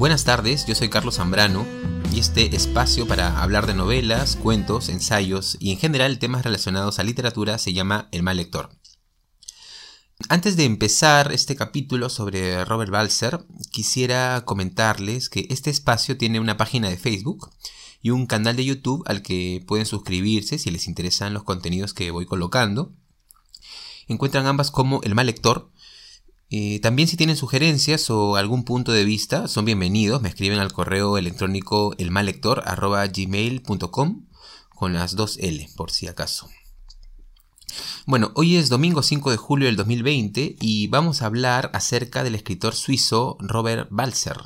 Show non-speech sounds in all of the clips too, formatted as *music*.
Buenas tardes, yo soy Carlos Zambrano y este espacio para hablar de novelas, cuentos, ensayos y en general temas relacionados a literatura se llama El mal lector. Antes de empezar este capítulo sobre Robert Balser, quisiera comentarles que este espacio tiene una página de Facebook y un canal de YouTube al que pueden suscribirse si les interesan los contenidos que voy colocando. Encuentran ambas como El mal lector también si tienen sugerencias o algún punto de vista, son bienvenidos. Me escriben al correo electrónico elmallector.gmail.com con las dos L, por si acaso. Bueno, hoy es domingo 5 de julio del 2020 y vamos a hablar acerca del escritor suizo Robert Balzer.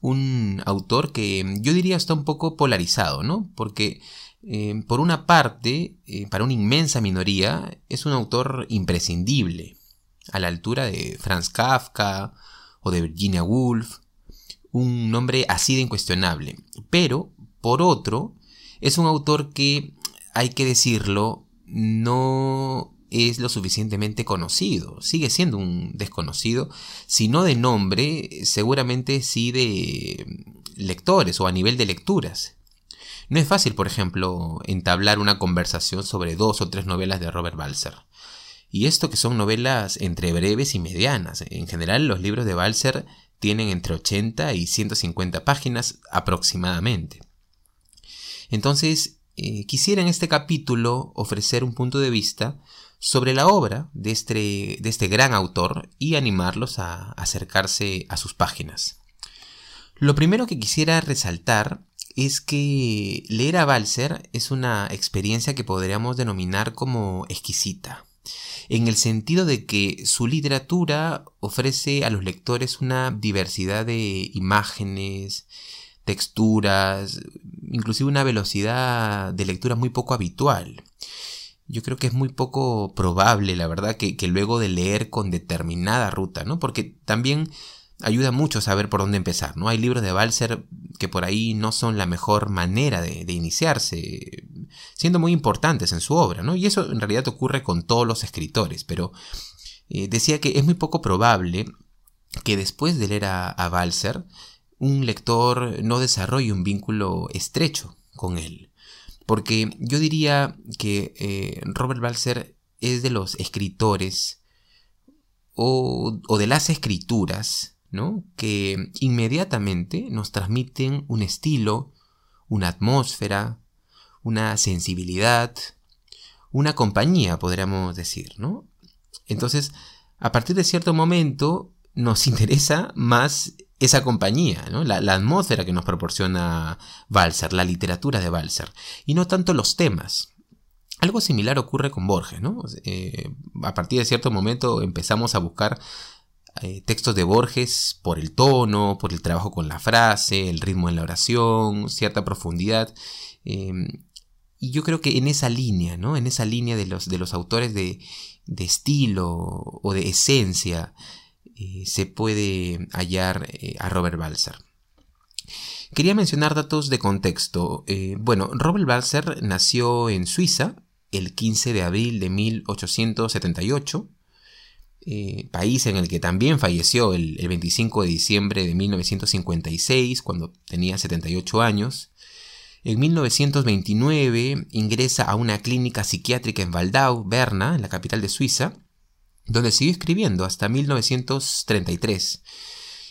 Un autor que yo diría está un poco polarizado, ¿no? Porque eh, por una parte, eh, para una inmensa minoría, es un autor imprescindible a la altura de Franz Kafka o de Virginia Woolf, un nombre así de incuestionable. Pero, por otro, es un autor que, hay que decirlo, no es lo suficientemente conocido. Sigue siendo un desconocido, si no de nombre, seguramente sí de lectores o a nivel de lecturas. No es fácil, por ejemplo, entablar una conversación sobre dos o tres novelas de Robert Balser. Y esto que son novelas entre breves y medianas. En general los libros de Balser tienen entre 80 y 150 páginas aproximadamente. Entonces, eh, quisiera en este capítulo ofrecer un punto de vista sobre la obra de este, de este gran autor y animarlos a acercarse a sus páginas. Lo primero que quisiera resaltar es que leer a Balser es una experiencia que podríamos denominar como exquisita en el sentido de que su literatura ofrece a los lectores una diversidad de imágenes, texturas, inclusive una velocidad de lectura muy poco habitual. Yo creo que es muy poco probable, la verdad, que, luego de leer con determinada ruta, ¿no? Porque también ayuda mucho saber por dónde empezar, ¿no? Hay libros de Balser que por ahí no son la mejor manera de, iniciarse, siendo muy importantes en su obra, ¿no? Y eso en realidad ocurre con todos los escritores, pero eh, decía que es muy poco probable que después de leer a, Balser, un lector no desarrolle un vínculo estrecho con él. Porque yo diría que eh, Robert Balser es de los escritores o, o de las escrituras que inmediatamente nos transmiten un estilo, una atmósfera, una sensibilidad, una compañía, podríamos decir. ¿no? Entonces, a partir de cierto momento, nos *laughs* interesa más esa compañía, la, atmósfera que nos proporciona Balser, la literatura de Balser, y no tanto los temas. Algo similar ocurre con Borges, ¿no? Eh, a partir de cierto momento empezamos a buscar eh, textos de Borges por el tono, por el trabajo con la frase, el ritmo en la oración, cierta profundidad. Em, y yo creo que en esa línea, ¿no? En esa línea de los, de los autores de, estilo o de esencia, eh, se puede hallar eh, a Robert Balser. Quería mencionar datos de contexto. bueno, Robert Balser nació en Suiza el 15 de abril de 1878 eh, país en el que también falleció el, 25 de diciembre de 1956, cuando tenía 78 años. En 1929 ingresa a una clínica psiquiátrica en Waldau, Berna, en la capital de Suiza, donde siguió escribiendo hasta 1933.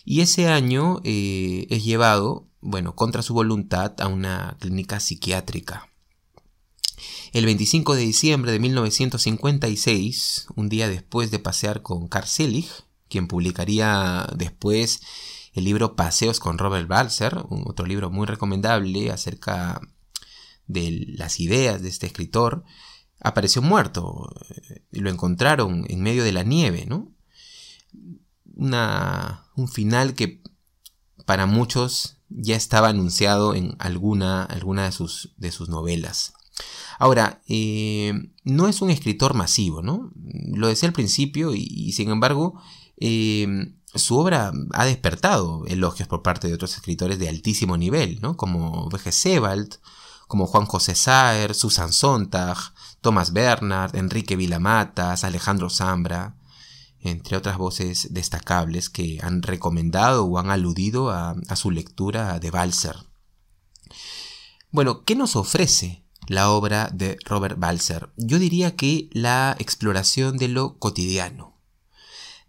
Y ese año eh, es llevado, bueno, contra su voluntad a una clínica psiquiátrica. El 25 de diciembre de 1956, un día después de pasear con Carl Selig, quien publicaría después el libro Paseos con Robert Balser, otro libro muy recomendable acerca de las ideas de este escritor, apareció muerto y lo encontraron en medio de la nieve, ¿no? un final que para muchos ya estaba anunciado en alguna, alguna de, sus, de sus novelas. Ahora, eh, no es un escritor masivo, ¿no? Lo decía al principio y, sin embargo, eh, su obra ha despertado elogios por parte de otros escritores de altísimo nivel, ¿no? Como V.G. Sebald, como Juan José Saer, Susan Sontag, Thomas Bernard, Enrique Vilamatas, Alejandro Zambra, entre otras voces destacables que han recomendado o han aludido a, su lectura de Balser. Bueno, ¿qué nos ofrece la obra de Robert Balser? Yo diría que la exploración de lo cotidiano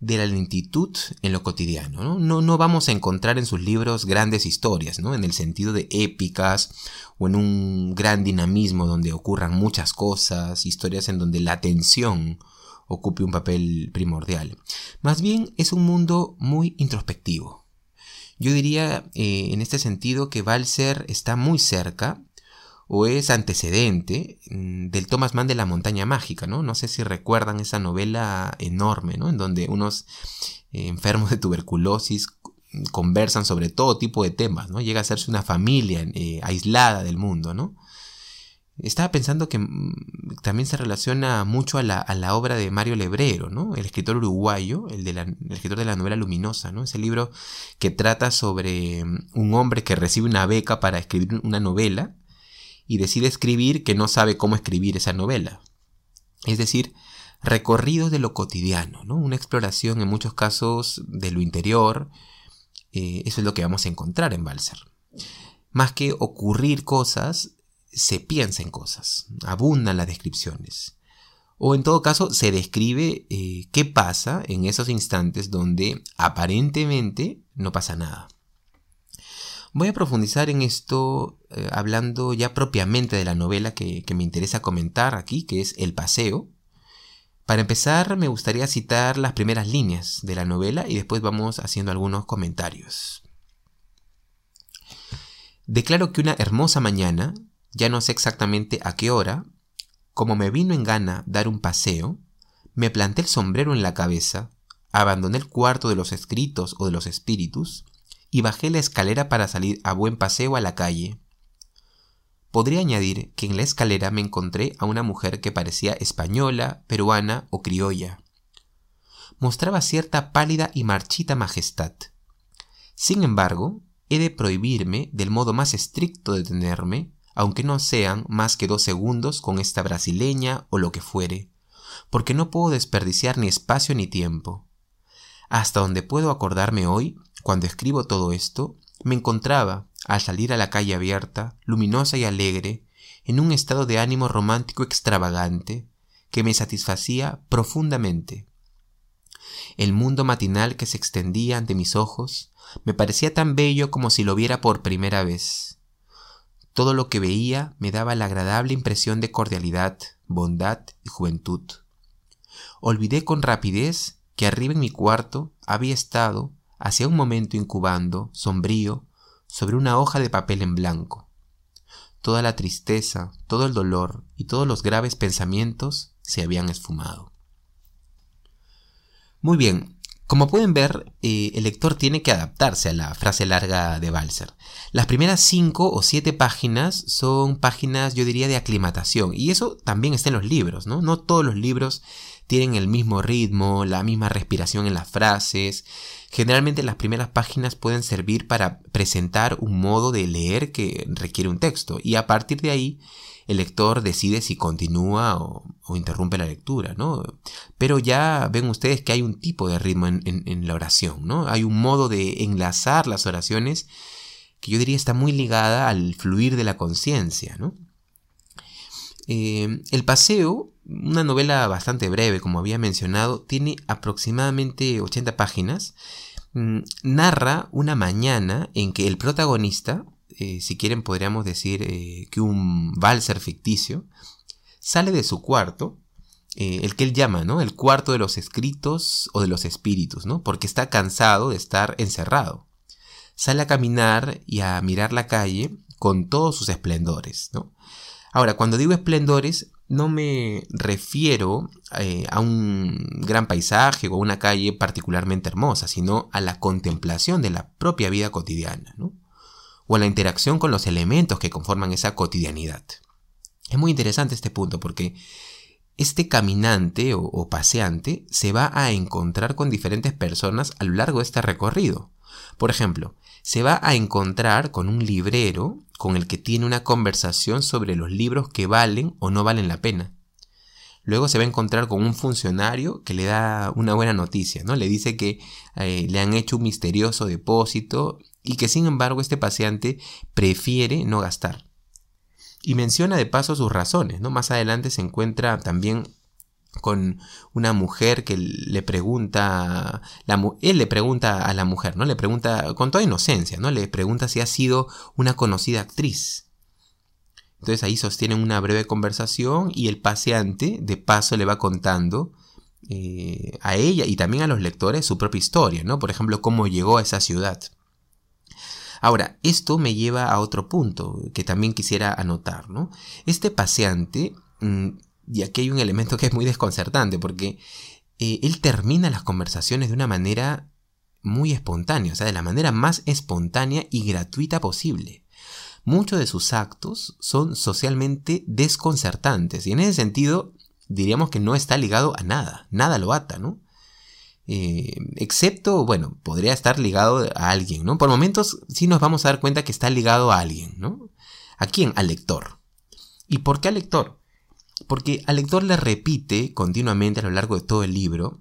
de la lentitud en lo cotidiano. ¿no? No, vamos a encontrar en sus libros grandes historias, ¿no? en el sentido de épicas o en un gran dinamismo donde ocurran muchas cosas, historias en donde la tensión ocupe un papel primordial. Más bien es un mundo muy introspectivo. Yo diría eh, en este sentido que Balser está muy cerca o es antecedente mm, del Thomas Mann de la montaña mágica, ¿no? No sé si recuerdan esa novela enorme, ¿no? En donde unos eh, enfermos de tuberculosis conversan sobre todo tipo de temas, ¿no? Llega a hacerse una familia eh, aislada del mundo, ¿no? Estaba pensando que mm, también se relaciona mucho a la, obra de Mario Lebrero, ¿no? El escritor uruguayo, el, el escritor de la novela Luminosa, ¿no? Ese libro que trata sobre mm, un hombre que recibe una beca para escribir una novela y decide escribir que no sabe cómo escribir esa novela. Es decir, recorridos de lo cotidiano, ¿no? una exploración en muchos casos de lo interior. Eh, eso es lo que vamos a encontrar en Balser. Más que ocurrir cosas, se piensa en cosas, abundan las descripciones. O en todo caso, se describe eh, qué pasa en esos instantes donde aparentemente no pasa nada. Voy a profundizar en esto eh, hablando ya propiamente de la novela que, me interesa comentar aquí, que es El Paseo. Para empezar, me gustaría citar las primeras líneas de la novela y después vamos haciendo algunos comentarios. Declaro que una hermosa mañana, ya no sé exactamente a qué hora, como me vino en gana dar un paseo, me planté el sombrero en la cabeza, abandoné el cuarto de los escritos o de los espíritus, y bajé la escalera para salir a buen paseo a la calle. Podría añadir que en la escalera me encontré a una mujer que parecía española, peruana o criolla. Mostraba cierta pálida y marchita majestad. Sin embargo, he de prohibirme del modo más estricto de tenerme, aunque no sean más que dos segundos con esta brasileña o lo que fuere, porque no puedo desperdiciar ni espacio ni tiempo. Hasta donde puedo acordarme hoy, cuando escribo todo esto, me encontraba, al salir a la calle abierta, luminosa y alegre, en un estado de ánimo romántico extravagante, que me satisfacía profundamente. El mundo matinal que se extendía ante mis ojos me parecía tan bello como si lo viera por primera vez. Todo lo que veía me daba la agradable impresión de cordialidad, bondad y juventud. Olvidé con rapidez que arriba en mi cuarto había estado hacía un momento incubando, sombrío, sobre una hoja de papel en blanco. Toda la tristeza, todo el dolor y todos los graves pensamientos se habían esfumado. Muy bien, como pueden ver, eh, el lector tiene que adaptarse a la frase larga de Balser. Las primeras cinco o siete páginas son páginas, yo diría, de aclimatación. Y eso también está en los libros, ¿no? No todos los libros tienen el mismo ritmo, la misma respiración en las frases. Generalmente las primeras páginas pueden servir para presentar un modo de leer que requiere un texto y a partir de ahí el lector decide si continúa o, interrumpe la lectura, ¿no? Pero ya ven ustedes que hay un tipo de ritmo en, la oración, ¿no? Hay un modo de enlazar las oraciones que yo diría está muy ligada al fluir de la conciencia, ¿no? Eh, el paseo una novela bastante breve, como había mencionado, tiene aproximadamente 80 páginas. Mm, narra una mañana en que el protagonista, eh, si quieren podríamos decir eh, que un valser ficticio, sale de su cuarto, el que él llama, ¿no? El cuarto de los escritos o de los espíritus, ¿no? Porque está cansado de estar encerrado. Sale a caminar y a mirar la calle con todos sus esplendores, ¿no? Ahora, cuando digo esplendores, no me refiero eh, a un gran paisaje o a una calle particularmente hermosa, sino a la contemplación de la propia vida cotidiana, ¿no? o a la interacción con los elementos que conforman esa cotidianidad. Es muy interesante este punto porque este caminante o paseante se va a encontrar con diferentes personas a lo largo de este recorrido. Por ejemplo, se va a encontrar con un librero con el que tiene una conversación sobre los libros que valen o no valen la pena. luego se va a encontrar con un funcionario que le da una buena noticia, ¿no? Le dice que eh, le han hecho un misterioso depósito y que sin embargo este paseante prefiere no gastar. Y menciona de paso sus razones, ¿no? Más adelante se encuentra también con una mujer que le pregunta, él le pregunta a la mujer, ¿no? Le pregunta con toda inocencia, ¿no? Le pregunta si ha sido una conocida actriz. Entonces ahí sostienen una breve conversación y el paseante de paso le va contando eh, a ella y también a los lectores su propia historia, ¿no? Por ejemplo, cómo llegó a esa ciudad. Ahora, esto me lleva a otro punto que también quisiera anotar, ¿no? Este paseante mm, y aquí hay un elemento que es muy desconcertante porque eh, él termina las conversaciones de una manera muy espontánea, o sea, de la manera más espontánea y gratuita posible. Muchos de sus actos son socialmente desconcertantes y en ese sentido diríamos que no está ligado a nada, nada lo ata, ¿no? Eh, excepto, bueno, podría estar ligado a alguien, ¿no? Por momentos sí nos vamos a dar cuenta que está ligado a alguien, ¿no? ¿A quién? Al lector. ¿Y por qué al lector? Porque al lector le repite continuamente a lo largo de todo el libro,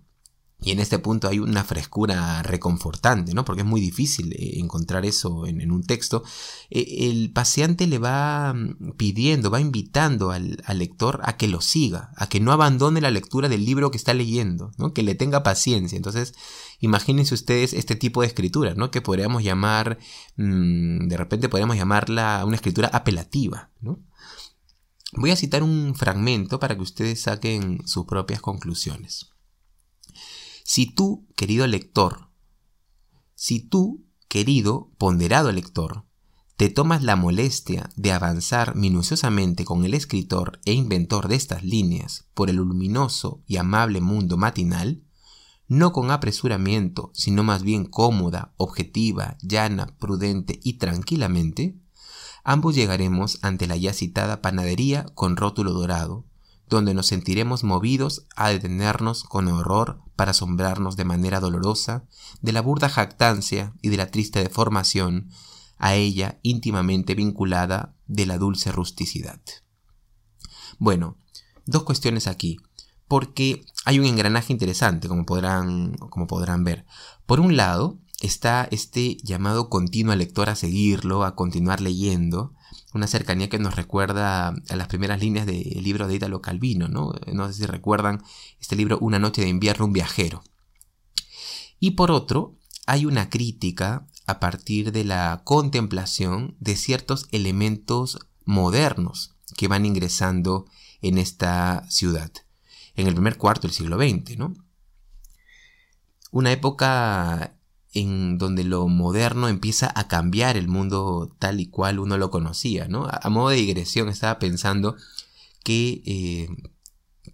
y en este punto hay una frescura reconfortante, ¿no? Porque es muy difícil eh, encontrar eso en, un texto. E, el paseante le va mm, pidiendo, va invitando al, lector a que lo siga, a que no abandone la lectura del libro que está leyendo, ¿no? Que le tenga paciencia. Entonces, imagínense ustedes este tipo de escritura, ¿no? Que podríamos llamar, mm, de repente podríamos llamarla una escritura apelativa, ¿no? Voy a citar un fragmento para que ustedes saquen sus propias conclusiones. Si tú, querido lector, si tú, querido, ponderado lector, te tomas la molestia de avanzar minuciosamente con el escritor e inventor de estas líneas por el luminoso y amable mundo matinal, no con apresuramiento, sino más bien cómoda, objetiva, llana, prudente y tranquilamente, ambos llegaremos ante la ya citada panadería con rótulo dorado, donde nos sentiremos movidos a detenernos con horror para asombrarnos de manera dolorosa de la burda jactancia y de la triste deformación a ella íntimamente vinculada de la dulce rusticidad. Bueno, dos cuestiones aquí, porque hay un engranaje interesante, como podrán, como podrán ver. Por un lado, está este llamado continuo al lector a seguirlo, a continuar leyendo, una cercanía que nos recuerda a las primeras líneas del libro de Italo Calvino, ¿no? No sé si recuerdan este libro Una noche de invierno, un viajero. Y por otro, hay una crítica a partir de la contemplación de ciertos elementos modernos que van ingresando en esta ciudad, en el primer cuarto del siglo XX, ¿no? Una época en donde lo moderno empieza a cambiar el mundo tal y cual uno lo conocía, ¿no? A, modo de digresión estaba pensando que eh,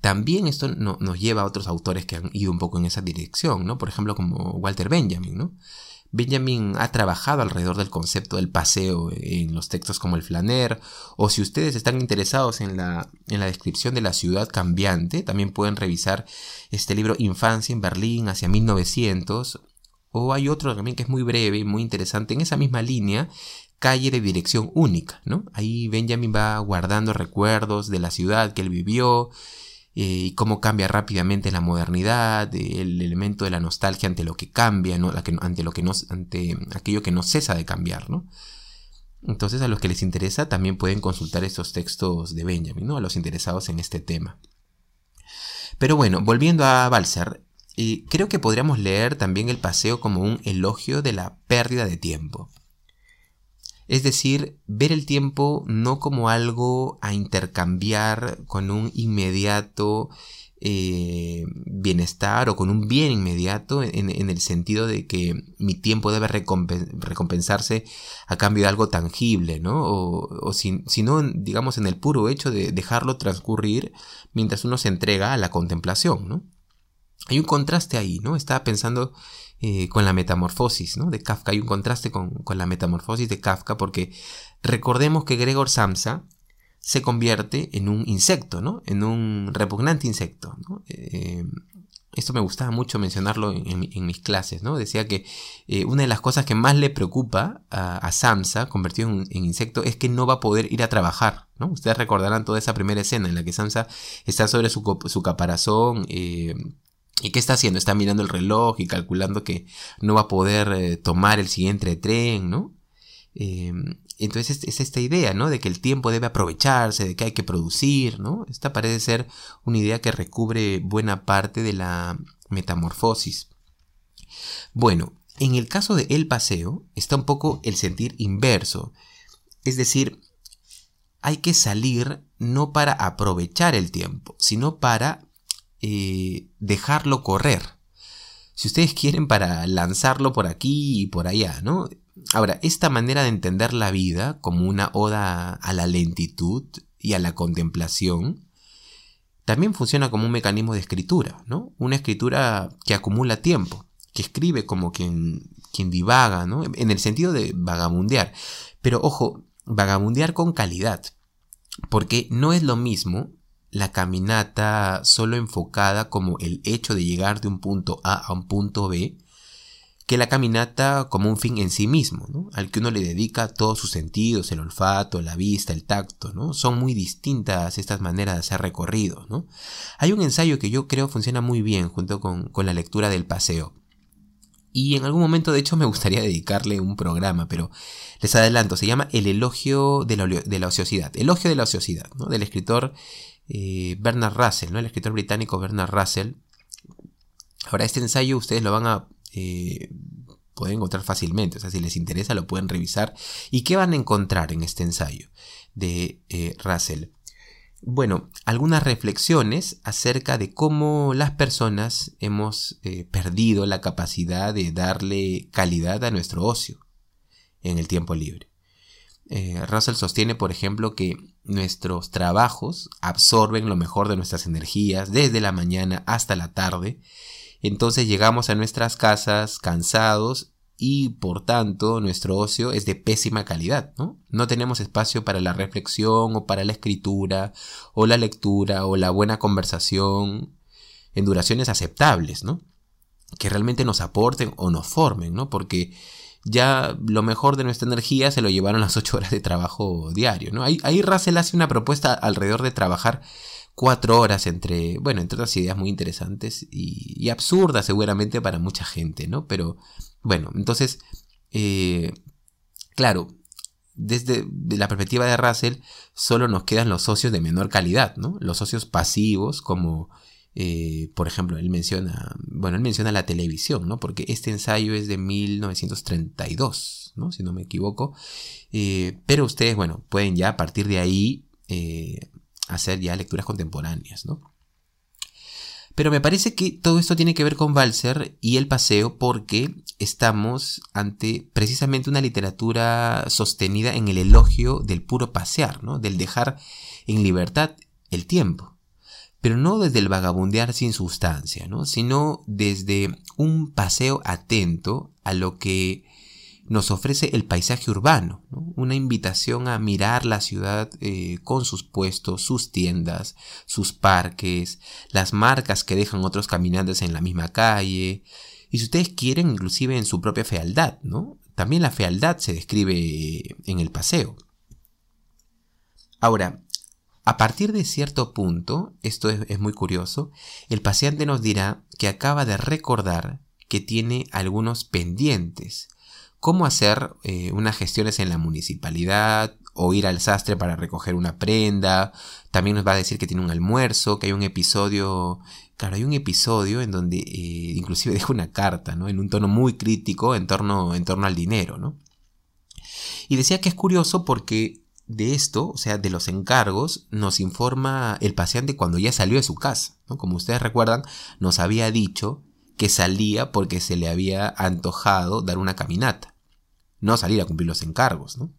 también esto nos lleva a otros autores que han ido un poco en esa dirección, ¿no? Por ejemplo, como Walter Benjamin, ¿no? Benjamin ha trabajado alrededor del concepto del paseo en los textos como el flaner, o si ustedes están interesados en la, en la descripción de la ciudad cambiante, también pueden revisar este libro Infancia en Berlín hacia 1900 o hay otro también que es muy breve y muy interesante en esa misma línea, calle de dirección única, ¿no? Ahí Benjamin va guardando recuerdos de la ciudad que él vivió eh, y cómo cambia rápidamente la modernidad, el elemento de la nostalgia ante lo que cambia, ¿no? ante lo que no, ante aquello que no cesa de cambiar, ¿no? Entonces a los que les interesa también pueden consultar estos textos de Benjamin, ¿no? A los interesados en este tema. Pero bueno, volviendo a Balser, y creo que podríamos leer también el paseo como un elogio de la pérdida de tiempo. Es decir, ver el tiempo no como algo a intercambiar con un inmediato eh, bienestar o con un bien inmediato en, el sentido de que mi tiempo debe recompensarse a cambio de algo tangible, ¿no? O, sino, digamos, en el puro hecho de dejarlo transcurrir mientras uno se entrega a la contemplación, ¿no? Hay un contraste ahí, ¿no? Estaba pensando eh, con la metamorfosis, ¿no? De Kafka. Hay un contraste con, la metamorfosis de Kafka porque recordemos que Gregor Samsa se convierte en un insecto, ¿no? En un repugnante insecto. Eh, esto me gustaba mucho mencionarlo en, mis clases, ¿no? Decía que eh, una de las cosas que más le preocupa a, Samsa, convertido en, insecto, es que no va a poder ir a trabajar, ¿no? Ustedes recordarán toda esa primera escena en la que Samsa está sobre su, caparazón, eh, ¿Y qué está haciendo? Está mirando el reloj y calculando que no va a poder eh, tomar el siguiente tren, ¿no? Entonces es, esta idea, ¿no? De que el tiempo debe aprovecharse, de que hay que producir, ¿no? Esta parece ser una idea que recubre buena parte de la metamorfosis. Bueno, en el caso de el paseo está un poco el sentir inverso. Es decir, hay que salir no para aprovechar el tiempo, sino para eh, dejarlo correr. Si ustedes quieren para lanzarlo por aquí y por allá, ¿no? Ahora, esta manera de entender la vida como una oda a la lentitud y a la contemplación, también funciona como un mecanismo de escritura, ¿no? Una escritura que acumula tiempo, que escribe como quien, quien divaga, ¿no? En el sentido de vagabundear. Pero ojo, vagabundear con calidad, porque no es lo mismo la caminata solo enfocada como el hecho de llegar de un punto A a un punto B, que la caminata como un fin en sí mismo, al que uno le dedica todos sus sentidos, el olfato, la vista, el tacto, ¿no? Son muy distintas estas maneras de hacer recorrido, ¿no? Hay un ensayo que yo creo funciona muy bien junto con, la lectura del paseo. Y en algún momento, de hecho, me gustaría dedicarle un programa, pero les adelanto, se llama El elogio de la, ociosidad. Elogio de la ociosidad, ¿no? Del escritor eh, Bernard Russell, ¿no? El escritor británico Bernard Russell. Ahora, este ensayo ustedes lo van a eh, pueden encontrar fácilmente. O sea, si les interesa lo pueden revisar. ¿Y qué van a encontrar en este ensayo de eh, Russell? Bueno, algunas reflexiones acerca de cómo las personas hemos perdido la capacidad de darle calidad a nuestro ocio en el tiempo libre. Russell sostiene, por ejemplo, que nuestros trabajos absorben lo mejor de nuestras energías desde la mañana hasta la tarde entonces llegamos a nuestras casas cansados y por tanto nuestro ocio es de pésima calidad, ¿no? No tenemos espacio para la reflexión o para la escritura o la lectura o la buena conversación en duraciones aceptables, ¿no? Que realmente nos aporten o nos formen, ¿no? Porque ya lo mejor de nuestra energía se lo llevaron las ocho horas de trabajo diario, ¿no? Ahí, Russell hace una propuesta alrededor de trabajar cuatro horas entre, bueno, entre otras ideas muy interesantes y, absurdas seguramente para mucha gente, ¿no? Pero bueno, entonces, eh, claro, desde la perspectiva de Russell, solo nos quedan los socios de menor calidad, ¿no? Los socios pasivos, como eh, por ejemplo, él menciona, bueno, él menciona la televisión, ¿no? Porque este ensayo es de 1932, ¿no? Si no me equivoco. Eh, pero ustedes, bueno, pueden ya a partir de ahí hacer ya lecturas contemporáneas, ¿no? Pero me parece que todo esto tiene que ver con Balser y el paseo porque estamos ante precisamente una literatura sostenida en el elogio del puro pasear, ¿no? del dejar en libertad el tiempo. Pero no desde el vagabundear sin sustancia, ¿no? sino desde un paseo atento a lo que nos ofrece el paisaje urbano, una invitación a mirar la ciudad eh, con sus puestos, sus tiendas, sus parques, las marcas que dejan otros caminantes en la misma calle, y si ustedes quieren, inclusive en su propia fealdad, ¿no? También la fealdad se describe en el paseo. Ahora, a partir de cierto punto, esto es muy curioso, el paseante nos dirá que acaba de recordar que tiene algunos pendientes, cómo hacer eh, unas gestiones en la municipalidad o ir al sastre para recoger una prenda. También nos va a decir que tiene un almuerzo, que hay un episodio, claro, hay un episodio en donde eh, inclusive *laughs* deja una carta, ¿no? En un tono muy crítico en torno, en torno al dinero, ¿no? Y decía que es curioso porque de esto, o sea, de los encargos, nos informa el paciente cuando ya salió de su casa, ¿no? Como ustedes recuerdan, nos había dicho que salía porque se le había antojado dar una caminata no salir a cumplir los encargos, ¿no?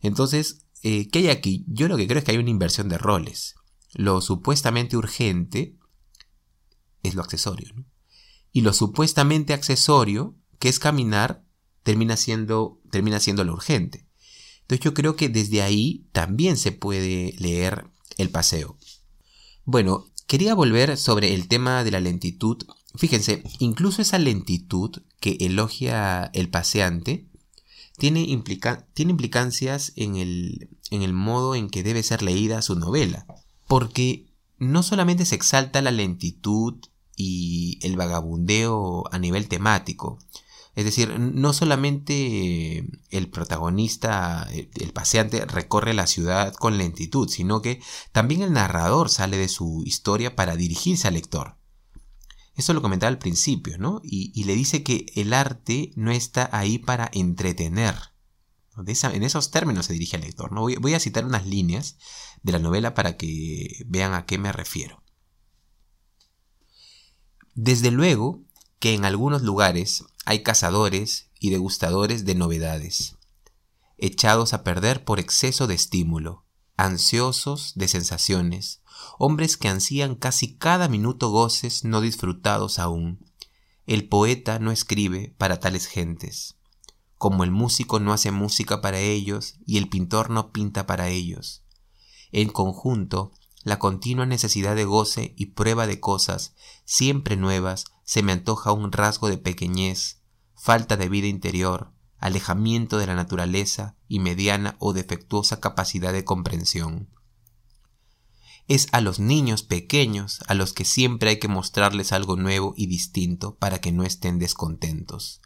Entonces, eh, ¿qué hay aquí? Yo lo que creo es que hay una inversión de roles. Lo supuestamente urgente es lo accesorio. Y lo supuestamente accesorio, que es caminar, termina siendo, termina siendo lo urgente. Entonces yo creo que desde ahí también se puede leer el paseo. Bueno, Quería volver sobre el tema de la lentitud. Fíjense, incluso esa lentitud que elogia el paseante tiene, tiene implicancias en el, en el modo en que debe ser leída su novela. Porque no solamente se exalta la lentitud y el vagabundeo a nivel temático, es decir, no solamente el protagonista, el paseante, recorre la ciudad con lentitud, sino que también el narrador sale de su historia para dirigirse al lector. Eso lo comentaba al principio, ¿no? Y, le dice que el arte no está ahí para entretener. en esos términos se dirige al lector. ¿no? voy a citar unas líneas de la novela para que vean a qué me refiero. Desde luego que en algunos lugares hay cazadores y degustadores de novedades, echados a perder por exceso de estímulo, ansiosos de sensaciones, hombres que ansían casi cada minuto goces no disfrutados aún. El poeta no escribe para tales gentes, como el músico no hace música para ellos y el pintor no pinta para ellos. En conjunto, la continua necesidad de goce y prueba de cosas siempre nuevas se me antoja un rasgo de pequeñez, falta de vida interior, alejamiento de la naturaleza y mediana o defectuosa capacidad de comprensión. Es a los niños pequeños a los que siempre hay que mostrarles algo nuevo y distinto para que no estén descontentos.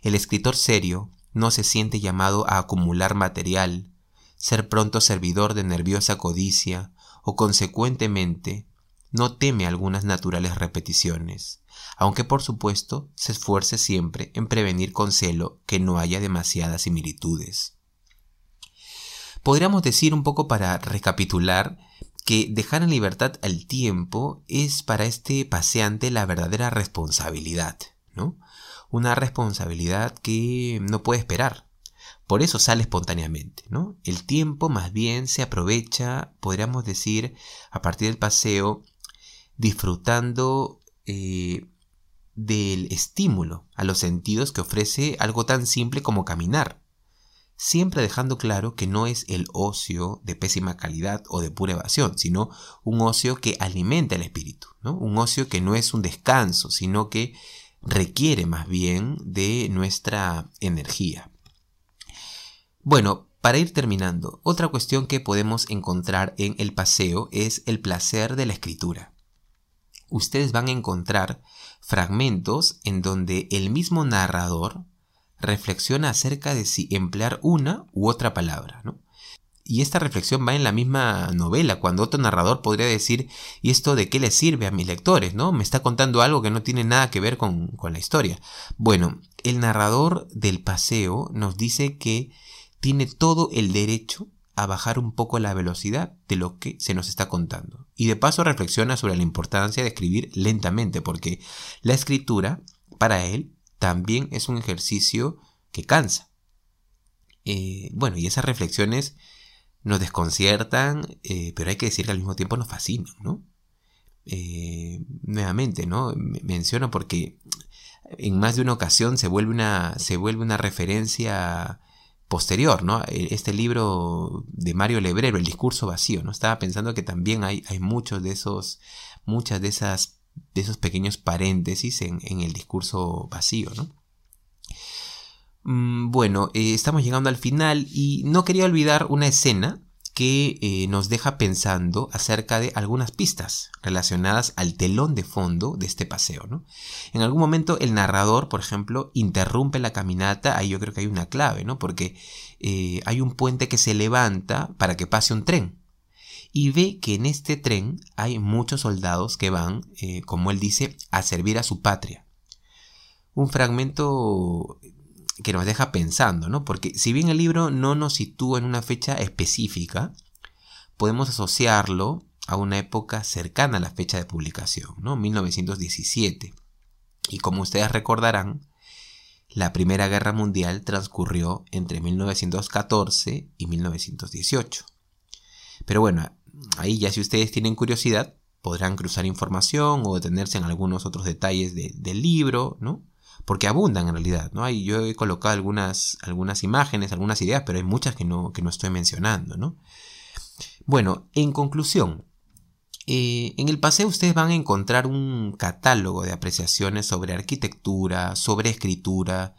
El escritor serio no se siente llamado a acumular material, ser pronto servidor de nerviosa codicia, o consecuentemente no teme algunas naturales repeticiones, aunque por supuesto se esfuerce siempre en prevenir con celo que no haya demasiadas similitudes. Podríamos decir un poco para recapitular que dejar en libertad al tiempo es para este paseante la verdadera responsabilidad, ¿no? Una responsabilidad que no puede esperar. Por eso sale espontáneamente, ¿no? El tiempo más bien se aprovecha, podríamos decir, a partir del paseo, disfrutando eh, del estímulo a los sentidos que ofrece algo tan simple como caminar, siempre dejando claro que no es el ocio de pésima calidad o de pura evasión, sino un ocio que alimenta el espíritu, un ocio que no es un descanso, sino que requiere más bien de nuestra energía. Bueno, para ir terminando, otra cuestión que podemos encontrar en el paseo es el placer de la escritura ustedes van a encontrar fragmentos en donde el mismo narrador reflexiona acerca de si emplear una u otra palabra, Y esta reflexión va en la misma novela, cuando otro narrador podría decir, ¿y esto de qué le sirve a mis lectores? ¿no? Me está contando algo que no tiene nada que ver con, con la historia. Bueno, el narrador del paseo nos dice que tiene todo el derecho a bajar un poco la velocidad de lo que se nos está contando. Y de paso reflexiona sobre la importancia de escribir lentamente, porque la escritura, para él, también es un ejercicio que cansa. Eh, bueno, y esas reflexiones nos desconciertan, eh, pero hay que decir que al mismo tiempo nos fascinan, ¿no? Eh, nuevamente, ¿no? Menciono porque en más de una ocasión se vuelve una, se vuelve una referencia posterior, ¿no? E, este libro de Mario Lebrero, El discurso vacío, ¿no? Estaba pensando que también hay, hay muchos de esos, muchas de esas, de esos pequeños paréntesis en, en el discurso vacío, ¿no? Mm, bueno, eh, estamos llegando al final y no quería olvidar una escena que eh, nos deja pensando acerca de algunas pistas relacionadas al telón de fondo de este paseo. ¿no? En algún momento el narrador, por ejemplo, interrumpe la caminata, ahí yo creo que hay una clave, ¿no? porque eh, hay un puente que se levanta para que pase un tren. Y ve que en este tren hay muchos soldados que van, eh, como él dice, a servir a su patria. Un fragmento que nos deja pensando, ¿no? Porque si bien el libro no nos sitúa en una fecha específica, podemos asociarlo a una época cercana a la fecha de publicación, ¿no? 1917. Y como ustedes recordarán, la Primera Guerra Mundial transcurrió entre 1914 y 1918. Pero bueno, ahí ya si ustedes tienen curiosidad, podrán cruzar información o detenerse en algunos otros detalles del libro, ¿no? Porque abundan en realidad, ¿no? Hay, yo he colocado algunas, algunas imágenes, algunas ideas, pero hay muchas que no, que no estoy mencionando, ¿no? Bueno, en conclusión, Eh, en el paseo ustedes van a encontrar un catálogo de apreciaciones sobre arquitectura, sobre escritura,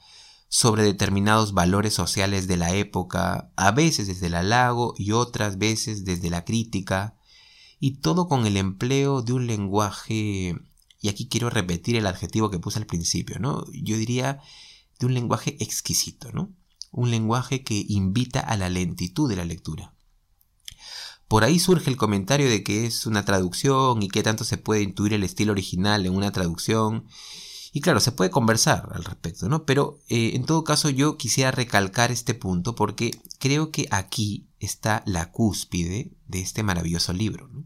sobre determinados valores sociales de la época, a veces desde el halago y otras veces desde la crítica, y todo con el empleo de un lenguaje, y aquí quiero repetir el adjetivo que puse al principio, ¿no? Yo diría de un lenguaje exquisito, ¿no? Un lenguaje que invita a la lentitud de la lectura. Por ahí surge el comentario de que es una traducción y que tanto se puede intuir el estilo original en una traducción. Y claro, se puede conversar al respecto, ¿no? Pero eh, en todo caso yo quisiera recalcar este punto porque creo que aquí está la cúspide de este maravilloso libro, ¿no?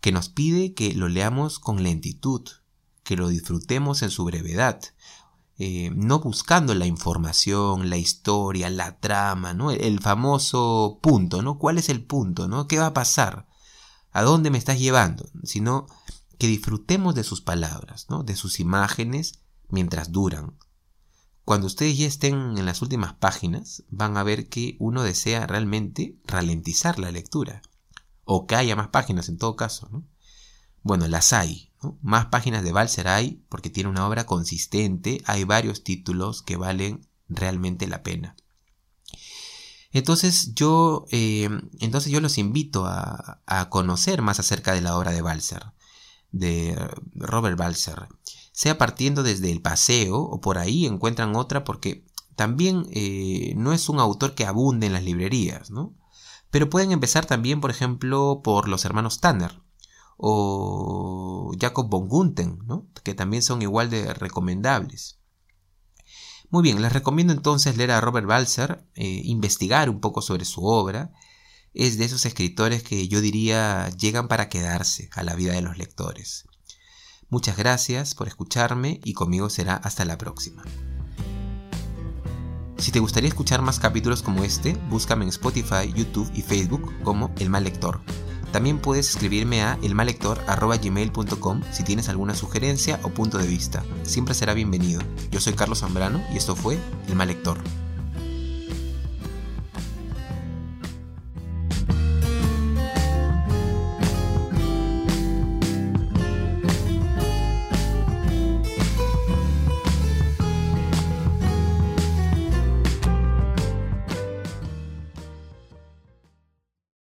Que nos pide que lo leamos con lentitud, que lo disfrutemos en su brevedad, eh, no buscando la información, la historia, la trama, ¿no? El famoso punto, ¿no? ¿Cuál es el punto, ¿no? ¿Qué va a pasar? ¿A dónde me estás llevando? Sino que disfrutemos de sus palabras, ¿no? De sus imágenes mientras duran. Cuando ustedes ya estén en las últimas páginas, van a ver que uno desea realmente ralentizar la lectura. O que haya más páginas en todo caso, ¿no? Bueno, las hay, más páginas de Balser hay porque tiene una obra consistente, hay varios títulos que valen realmente la pena. Entonces yo, eh, entonces yo los invito a, a, conocer más acerca de la obra de Balser, de Robert Balser, sea partiendo desde el paseo o por ahí encuentran otra porque también eh, no es un autor que abunde en las librerías, ¿no? Pero pueden empezar también, por ejemplo, por los hermanos Tanner, o Jacob von Gunten, que también son igual de recomendables. Muy bien, les recomiendo entonces leer a Robert Balser, eh, investigar un poco sobre su obra. Es de esos escritores que yo diría llegan para quedarse a la vida de los lectores. Muchas gracias por escucharme y conmigo será hasta la próxima. Si te gustaría escuchar más capítulos como este, búscame en Spotify, YouTube y Facebook como El Mal Lector. También puedes escribirme a elmalector.gmail.com si tienes alguna sugerencia o punto de vista. Siempre será bienvenido. Yo soy Carlos Zambrano y esto fue El Mal Lector.